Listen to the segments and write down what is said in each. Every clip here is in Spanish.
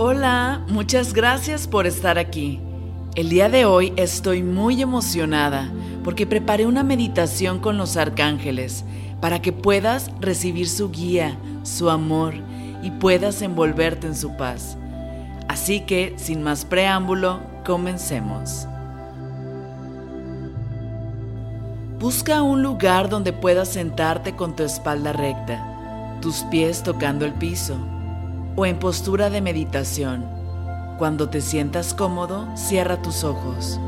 Hola, muchas gracias por estar aquí. El día de hoy estoy muy emocionada porque preparé una meditación con los arcángeles para que puedas recibir su guía, su amor y puedas envolverte en su paz. Así que, sin más preámbulo, comencemos. Busca un lugar donde puedas sentarte con tu espalda recta, tus pies tocando el piso o en postura de meditación. Cuando te sientas cómodo, cierra tus ojos.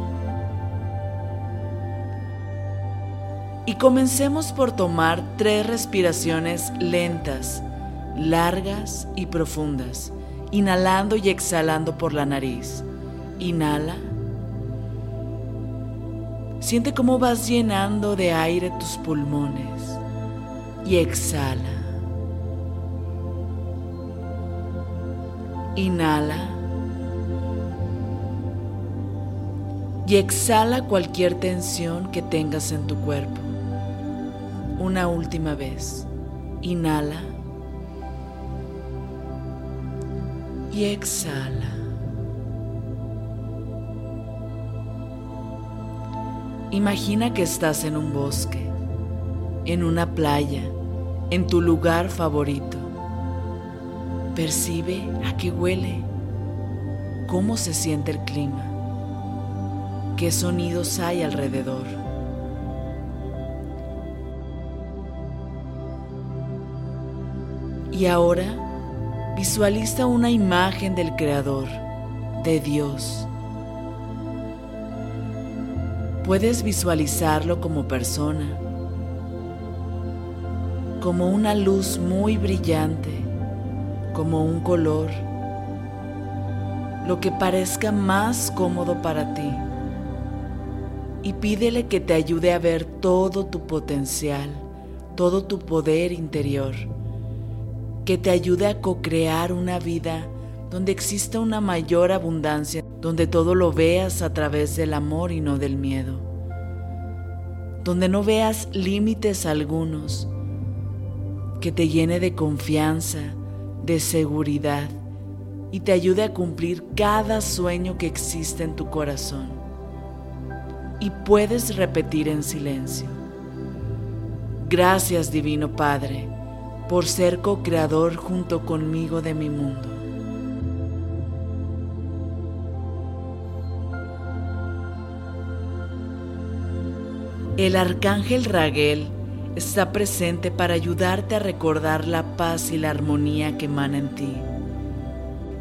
Y comencemos por tomar tres respiraciones lentas, largas y profundas, inhalando y exhalando por la nariz. Inhala. Siente cómo vas llenando de aire tus pulmones y exhala. Inhala. Y exhala cualquier tensión que tengas en tu cuerpo. Una última vez. Inhala. Y exhala. Imagina que estás en un bosque, en una playa, en tu lugar favorito. Percibe a qué huele, cómo se siente el clima, qué sonidos hay alrededor. Y ahora visualiza una imagen del Creador, de Dios. Puedes visualizarlo como persona, como una luz muy brillante como un color, lo que parezca más cómodo para ti. Y pídele que te ayude a ver todo tu potencial, todo tu poder interior, que te ayude a co-crear una vida donde exista una mayor abundancia, donde todo lo veas a través del amor y no del miedo, donde no veas límites algunos, que te llene de confianza, de seguridad y te ayude a cumplir cada sueño que existe en tu corazón. Y puedes repetir en silencio. Gracias Divino Padre por ser co-creador junto conmigo de mi mundo. El arcángel Raguel está presente para ayudarte a recordar la paz y la armonía que emana en ti,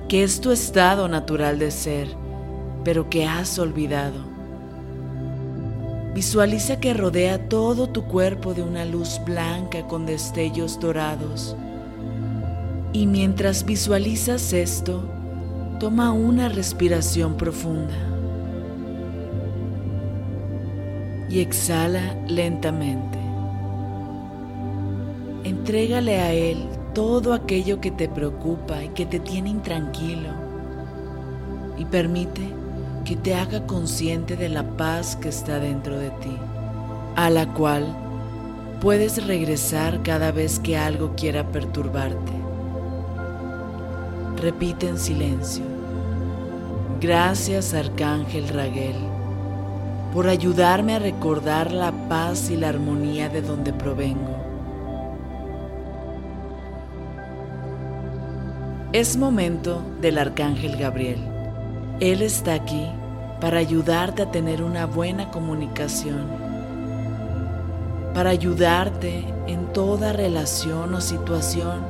que es tu estado natural de ser, pero que has olvidado. Visualiza que rodea todo tu cuerpo de una luz blanca con destellos dorados. Y mientras visualizas esto, toma una respiración profunda. Y exhala lentamente. Entrégale a Él todo aquello que te preocupa y que te tiene intranquilo y permite que te haga consciente de la paz que está dentro de ti, a la cual puedes regresar cada vez que algo quiera perturbarte. Repite en silencio. Gracias Arcángel Raguel por ayudarme a recordar la paz y la armonía de donde provengo Es momento del Arcángel Gabriel. Él está aquí para ayudarte a tener una buena comunicación, para ayudarte en toda relación o situación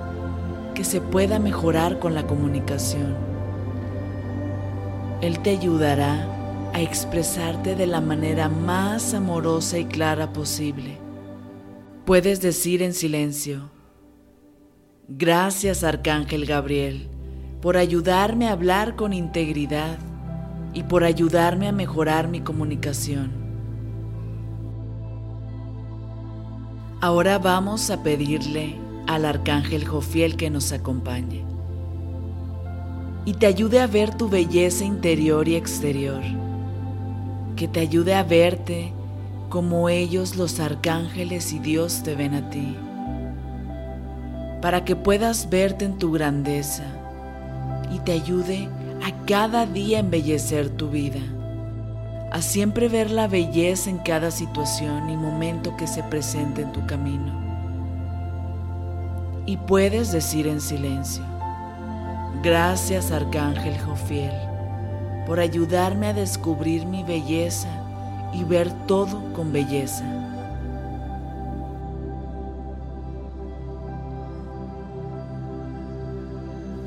que se pueda mejorar con la comunicación. Él te ayudará a expresarte de la manera más amorosa y clara posible. Puedes decir en silencio, Gracias Arcángel Gabriel por ayudarme a hablar con integridad y por ayudarme a mejorar mi comunicación. Ahora vamos a pedirle al Arcángel Jofiel que nos acompañe y te ayude a ver tu belleza interior y exterior, que te ayude a verte como ellos los arcángeles y Dios te ven a ti para que puedas verte en tu grandeza y te ayude a cada día embellecer tu vida, a siempre ver la belleza en cada situación y momento que se presente en tu camino. Y puedes decir en silencio, gracias Arcángel Jofiel por ayudarme a descubrir mi belleza y ver todo con belleza.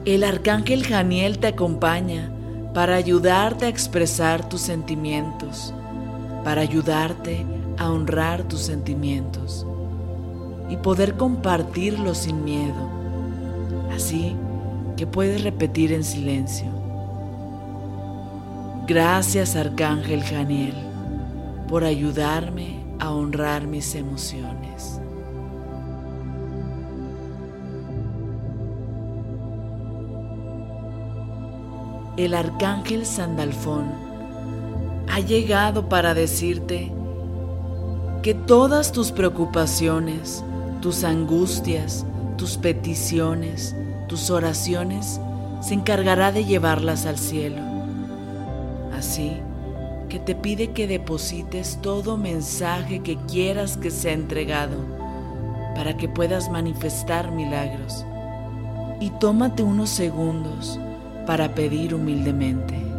El arcángel Janiel te acompaña para ayudarte a expresar tus sentimientos, para ayudarte a honrar tus sentimientos y poder compartirlos sin miedo. Así que puedes repetir en silencio. Gracias Arcángel Janiel por ayudarme a honrar mis emociones. El arcángel Sandalfón ha llegado para decirte que todas tus preocupaciones, tus angustias, tus peticiones, tus oraciones, se encargará de llevarlas al cielo. Así que te pide que deposites todo mensaje que quieras que sea entregado para que puedas manifestar milagros. Y tómate unos segundos para pedir humildemente.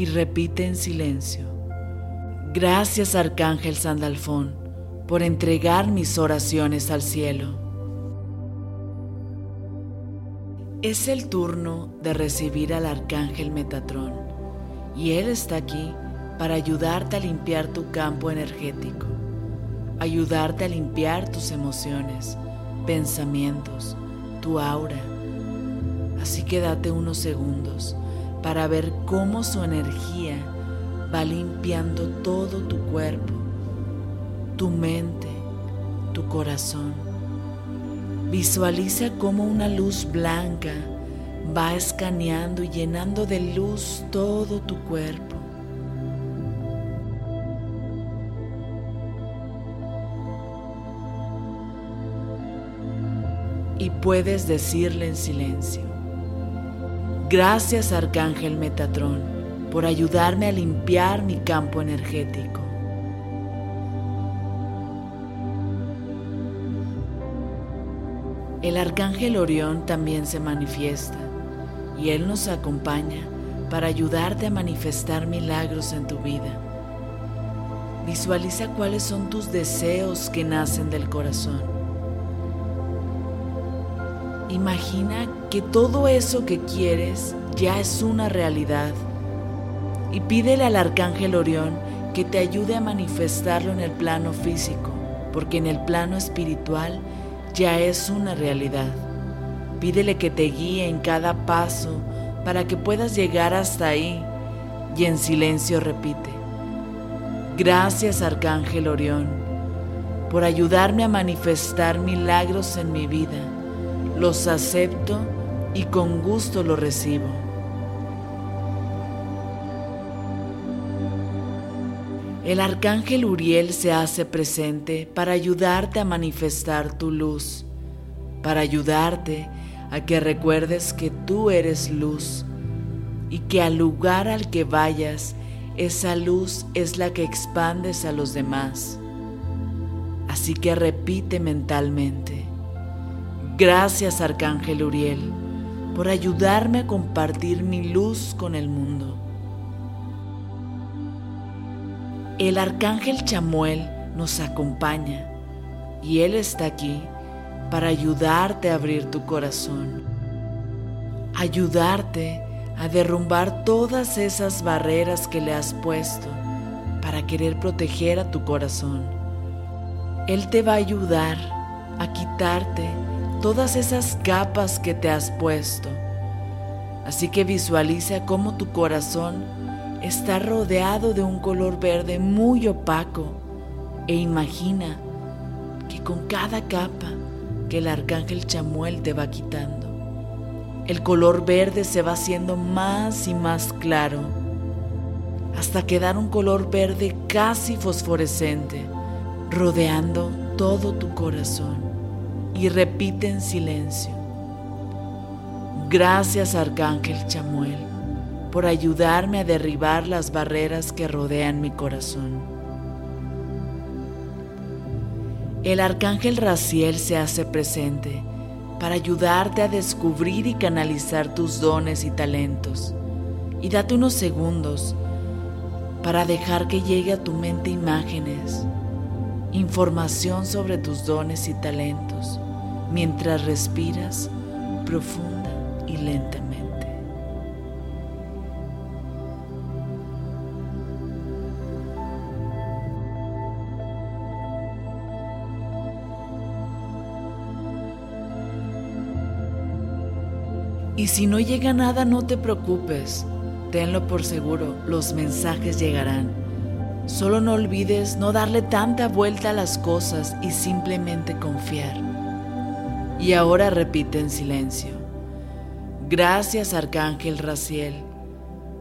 Y repite en silencio. Gracias Arcángel Sandalfón por entregar mis oraciones al cielo. Es el turno de recibir al Arcángel Metatrón y él está aquí para ayudarte a limpiar tu campo energético, ayudarte a limpiar tus emociones, pensamientos, tu aura. Así que date unos segundos para ver cómo su energía va limpiando todo tu cuerpo, tu mente, tu corazón. Visualiza cómo una luz blanca va escaneando y llenando de luz todo tu cuerpo. Y puedes decirle en silencio, Gracias Arcángel Metatrón por ayudarme a limpiar mi campo energético. El Arcángel Orión también se manifiesta y él nos acompaña para ayudarte a manifestar milagros en tu vida. Visualiza cuáles son tus deseos que nacen del corazón Imagina que todo eso que quieres ya es una realidad y pídele al arcángel Orión que te ayude a manifestarlo en el plano físico, porque en el plano espiritual ya es una realidad. Pídele que te guíe en cada paso para que puedas llegar hasta ahí y en silencio repite. Gracias Arcángel Orión por ayudarme a manifestar milagros en mi vida los acepto y con gusto los recibo. El arcángel Uriel se hace presente para ayudarte a manifestar tu luz, para ayudarte a que recuerdes que tú eres luz y que al lugar al que vayas, esa luz es la que expandes a los demás. Así que repite mentalmente. Gracias Arcángel Uriel por ayudarme a compartir mi luz con el mundo. El Arcángel Chamuel nos acompaña y él está aquí para ayudarte a abrir tu corazón, ayudarte a derrumbar todas esas barreras que le has puesto para querer proteger a tu corazón. Él te va a ayudar a quitarte todas esas capas que te has puesto. Así que visualiza cómo tu corazón está rodeado de un color verde muy opaco e imagina que con cada capa que el arcángel Chamuel te va quitando, el color verde se va haciendo más y más claro hasta quedar un color verde casi fosforescente, rodeando todo tu corazón. Y repite en silencio. Gracias Arcángel Chamuel por ayudarme a derribar las barreras que rodean mi corazón. El Arcángel Raciel se hace presente para ayudarte a descubrir y canalizar tus dones y talentos. Y date unos segundos para dejar que llegue a tu mente imágenes, información sobre tus dones y talentos, mientras respiras profunda y lentamente. Y si no llega nada, no te preocupes. Tenlo por seguro, los mensajes llegarán. Solo no olvides no darle tanta vuelta a las cosas y simplemente confiar. Y ahora repite en silencio. Gracias Arcángel Raciel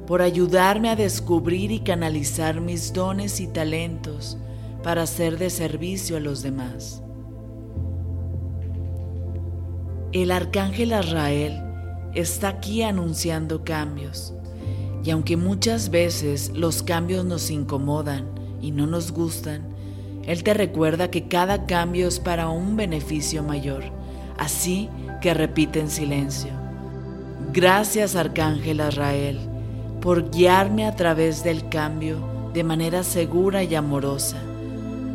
por ayudarme a descubrir y canalizar mis dones y talentos para ser de servicio a los demás. El Arcángel Azrael está aquí anunciando cambios y aunque muchas veces los cambios nos incomodan y no nos gustan, Él te recuerda que cada cambio es para un beneficio mayor. Así que repite en silencio. Gracias Arcángel Azrael por guiarme a través del cambio de manera segura y amorosa.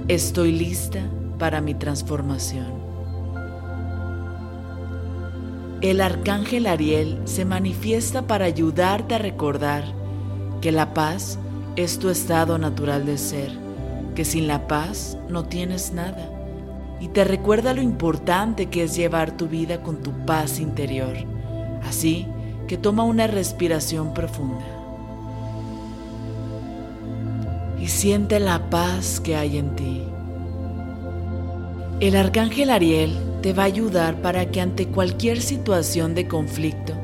Estoy lista para mi transformación. El arcángel Ariel se manifiesta para ayudarte a recordar que la paz es tu estado natural de ser, que sin la paz no tienes nada. Y te recuerda lo importante que es llevar tu vida con tu paz interior. Así que toma una respiración profunda. Y siente la paz que hay en ti. El arcángel Ariel te va a ayudar para que ante cualquier situación de conflicto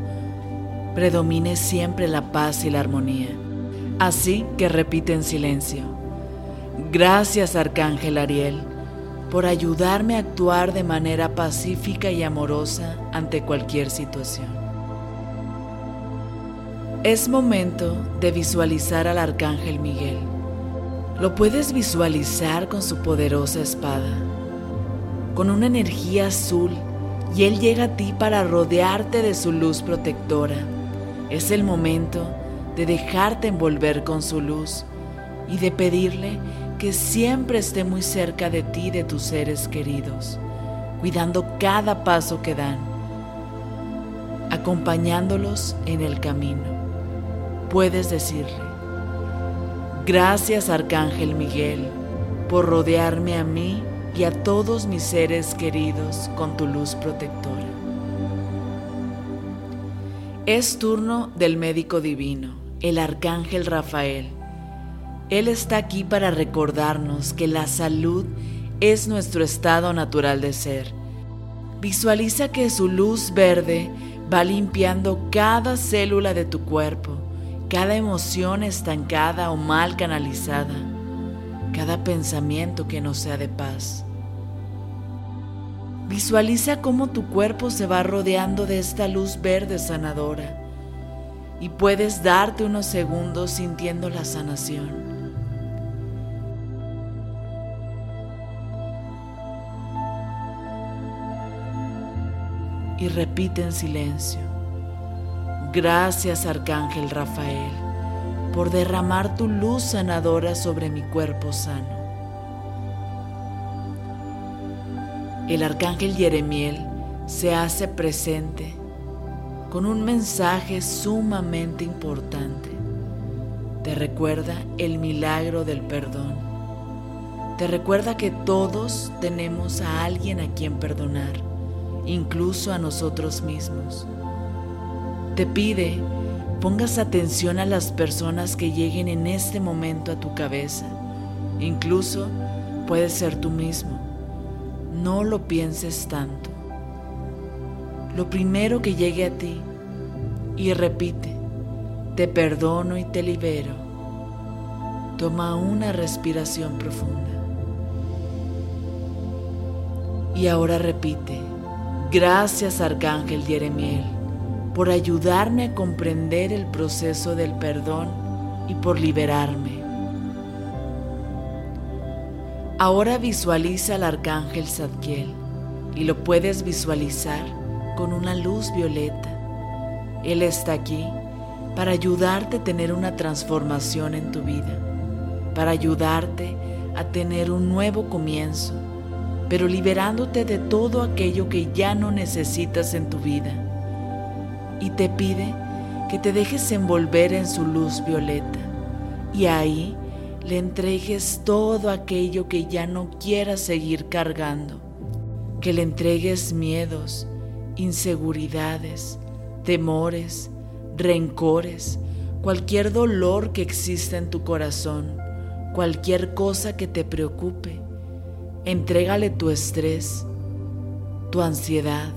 predomine siempre la paz y la armonía. Así que repite en silencio. Gracias Arcángel Ariel por ayudarme a actuar de manera pacífica y amorosa ante cualquier situación. Es momento de visualizar al Arcángel Miguel. Lo puedes visualizar con su poderosa espada con una energía azul y Él llega a ti para rodearte de su luz protectora. Es el momento de dejarte envolver con su luz y de pedirle que siempre esté muy cerca de ti y de tus seres queridos, cuidando cada paso que dan, acompañándolos en el camino. Puedes decirle, gracias Arcángel Miguel por rodearme a mí y a todos mis seres queridos con tu luz protectora. Es turno del médico divino, el arcángel Rafael. Él está aquí para recordarnos que la salud es nuestro estado natural de ser. Visualiza que su luz verde va limpiando cada célula de tu cuerpo, cada emoción estancada o mal canalizada cada pensamiento que no sea de paz. Visualiza cómo tu cuerpo se va rodeando de esta luz verde sanadora y puedes darte unos segundos sintiendo la sanación. Y repite en silencio. Gracias Arcángel Rafael por derramar tu luz sanadora sobre mi cuerpo sano. El arcángel Jeremiel se hace presente con un mensaje sumamente importante. Te recuerda el milagro del perdón. Te recuerda que todos tenemos a alguien a quien perdonar, incluso a nosotros mismos. Te pide pongas atención a las personas que lleguen en este momento a tu cabeza. Incluso puede ser tú mismo. No lo pienses tanto. Lo primero que llegue a ti y repite, te perdono y te libero. Toma una respiración profunda. Y ahora repite, gracias Arcángel Jeremiel por ayudarme a comprender el proceso del perdón y por liberarme. Ahora visualiza al Arcángel Zadkiel y lo puedes visualizar con una luz violeta. Él está aquí para ayudarte a tener una transformación en tu vida, para ayudarte a tener un nuevo comienzo, pero liberándote de todo aquello que ya no necesitas en tu vida. Y te pide que te dejes envolver en su luz violeta y ahí le entregues todo aquello que ya no quieras seguir cargando, que le entregues miedos, inseguridades, temores, rencores, cualquier dolor que exista en tu corazón, cualquier cosa que te preocupe. Entrégale tu estrés, tu ansiedad,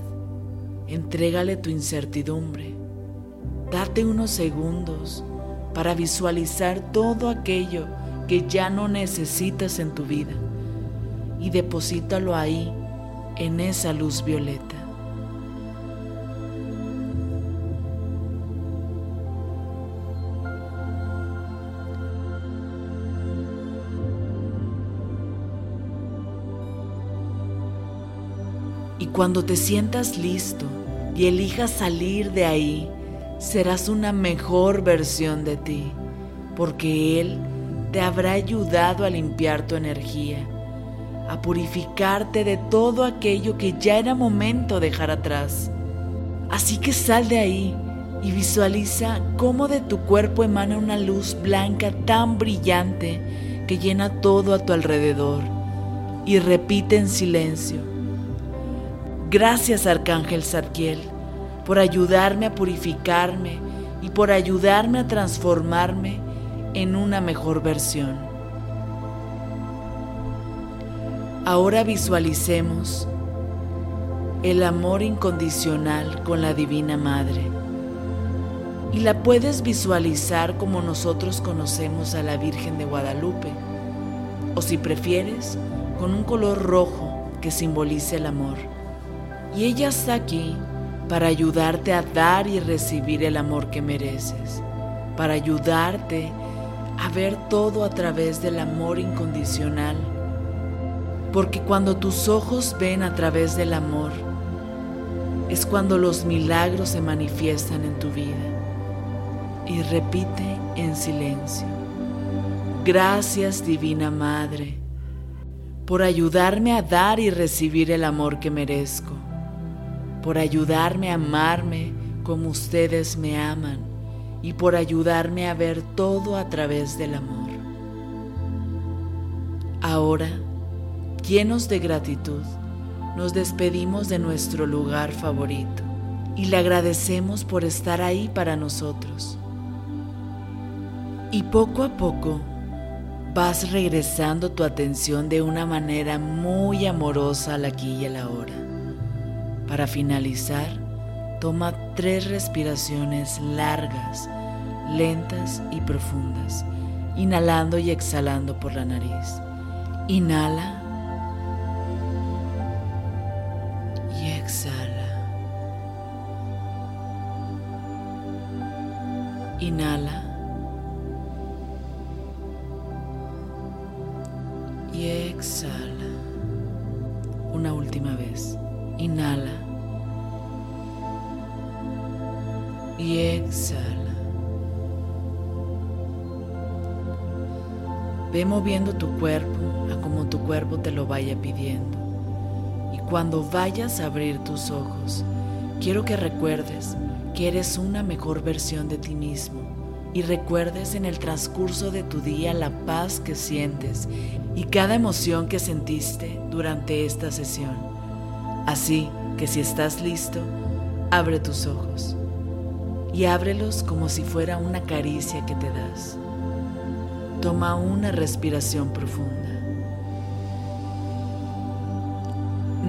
entrégale tu incertidumbre. Date unos segundos para visualizar todo aquello que ya no necesitas en tu vida y deposítalo ahí, en esa luz violeta. Y cuando te sientas listo y elijas salir de ahí, serás una mejor versión de ti, porque Él te habrá ayudado a limpiar tu energía, a purificarte de todo aquello que ya era momento dejar atrás. Así que sal de ahí y visualiza cómo de tu cuerpo emana una luz blanca tan brillante que llena todo a tu alrededor. Y repite en silencio Gracias Arcángel Zadkiel por ayudarme a purificarme y por ayudarme a transformarme en una mejor versión. Ahora visualicemos el amor incondicional con la Divina Madre. Y la puedes visualizar como nosotros conocemos a la Virgen de Guadalupe, o si prefieres, con un color rojo que simbolice el amor. Y ella está aquí para ayudarte a dar y recibir el amor que mereces, para ayudarte a ver todo a través del amor incondicional. Porque cuando tus ojos ven a través del amor, es cuando los milagros se manifiestan en tu vida. Y repite en silencio. Gracias Divina Madre por ayudarme a dar y recibir el amor que merezco por ayudarme a amarme como ustedes me aman y por ayudarme a ver todo a través del amor. Ahora, llenos de gratitud, nos despedimos de nuestro lugar favorito y le agradecemos por estar ahí para nosotros. Y poco a poco vas regresando tu atención de una manera muy amorosa al aquí y a la hora. Para finalizar, toma tres respiraciones largas, lentas y profundas, inhalando y exhalando por la nariz. Inhala Ve moviendo tu cuerpo a como tu cuerpo te lo vaya pidiendo. Y cuando vayas a abrir tus ojos, quiero que recuerdes que eres una mejor versión de ti mismo y recuerdes en el transcurso de tu día la paz que sientes y cada emoción que sentiste durante esta sesión. Así que si estás listo, abre tus ojos. y ábrelos como si fuera una caricia que te das. Toma una respiración profunda.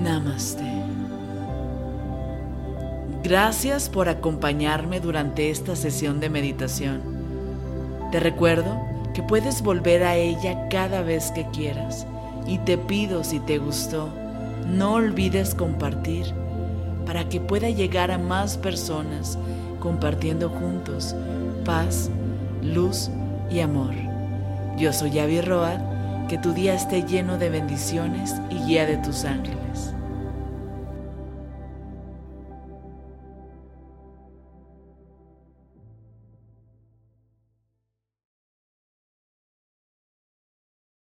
Namaste. Gracias por acompañarme durante esta sesión de meditación. Te recuerdo que puedes volver a ella cada vez que quieras y te pido si te gustó, no olvides compartir para que pueda llegar a más personas compartiendo juntos paz, luz y amor. Yo soy Avi Road, que tu día esté lleno de bendiciones y guía de tus ángeles.